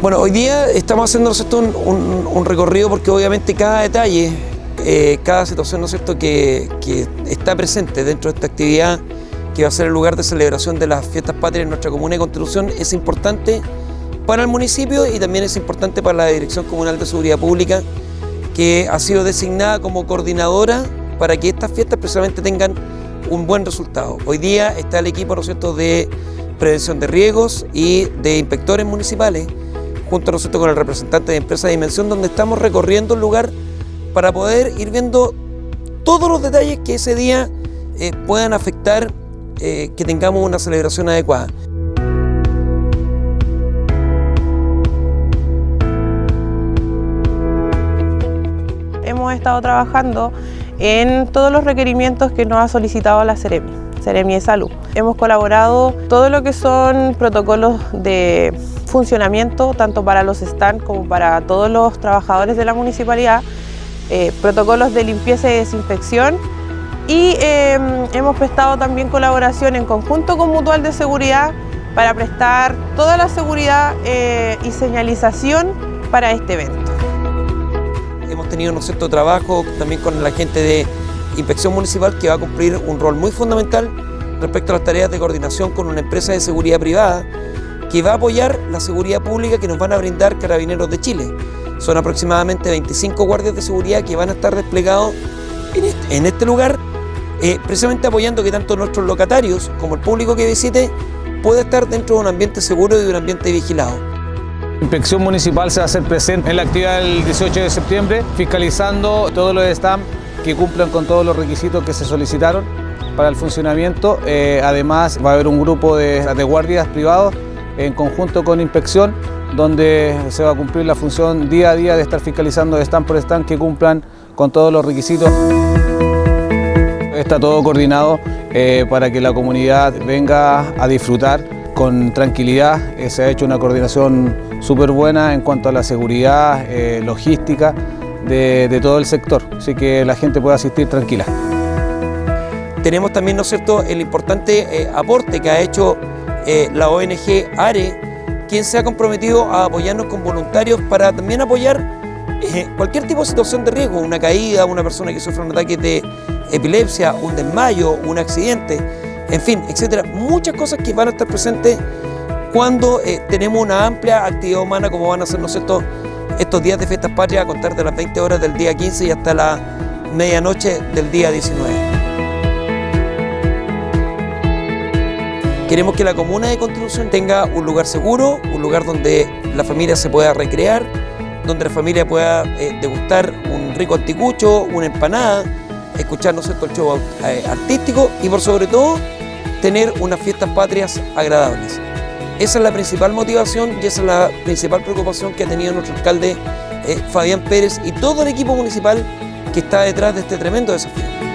Bueno, hoy día estamos haciendo ¿no? Un, recorrido porque obviamente cada detalle, eh, cada situación ¿no cierto? Que, está presente dentro de esta actividad que va a ser el lugar de celebración de las fiestas patrias en nuestra comuna de Constitución es importante para el municipio y también es importante para la Dirección Comunal de Seguridad Pública que ha sido designada como coordinadora para que estas fiestas precisamente tengan un buen resultado. Hoy día está el equipo ¿no cierto? de prevención de riesgos y de inspectores municipales junto ¿no es cierto? con el representante de Empresa Dimensión, donde estamos recorriendo el lugar para poder ir viendo todos los detalles que ese día eh, puedan afectar eh, que tengamos una celebración adecuada. Hemos estado trabajando en todos los requerimientos que nos ha solicitado la Ceremi, Ceremi de Salud. Hemos colaborado todo lo que son protocolos de funcionamiento, tanto para los stands como para todos los trabajadores de la municipalidad, eh, protocolos de limpieza y desinfección y eh, hemos prestado también colaboración en conjunto con Mutual de Seguridad para prestar toda la seguridad eh, y señalización para este evento. Hemos tenido ¿no es cierto? trabajo también con la gente de Inspección Municipal que va a cumplir un rol muy fundamental respecto a las tareas de coordinación con una empresa de seguridad privada que va a apoyar la seguridad pública que nos van a brindar Carabineros de Chile. Son aproximadamente 25 guardias de seguridad que van a estar desplegados en este, este lugar, eh, precisamente apoyando que tanto nuestros locatarios como el público que visite pueda estar dentro de un ambiente seguro y de un ambiente vigilado. Inspección Municipal se va a hacer presente en la actividad del 18 de septiembre, fiscalizando todos los stands que cumplan con todos los requisitos que se solicitaron para el funcionamiento. Eh, además, va a haber un grupo de guardias privados en conjunto con inspección, donde se va a cumplir la función día a día de estar fiscalizando stand por stand que cumplan con todos los requisitos. Está todo coordinado eh, para que la comunidad venga a disfrutar con tranquilidad. Eh, se ha hecho una coordinación súper buena en cuanto a la seguridad, eh, logística de, todo el sector, así que la gente puede asistir tranquila. Tenemos también, ¿no es cierto?, el importante aporte que ha hecho eh, la ONG ARE, quien se ha comprometido a apoyarnos con voluntarios para también apoyar eh, cualquier tipo de situación de riesgo, una caída, una persona que sufre un ataque de epilepsia, un desmayo, un accidente, en fin, etcétera. Muchas cosas que van a estar presentes cuando eh, tenemos una amplia actividad humana como van a ser, ¿no es cierto?, estos días de fiestas patrias a contar de las 20 horas del día 15 y hasta la medianoche del día 19. Queremos que la comuna de Constitución tenga un lugar seguro, un lugar donde la familia se pueda recrear, donde la familia pueda eh, degustar un rico anticucho, una empanada, escuchar ¿no cierto? el show eh, artístico y por sobre todo tener unas fiestas patrias agradables. Esa es la principal motivación y esa es la principal preocupación que ha tenido nuestro alcalde eh, Fabián Pérez y todo el equipo municipal que está detrás de este tremendo desafío.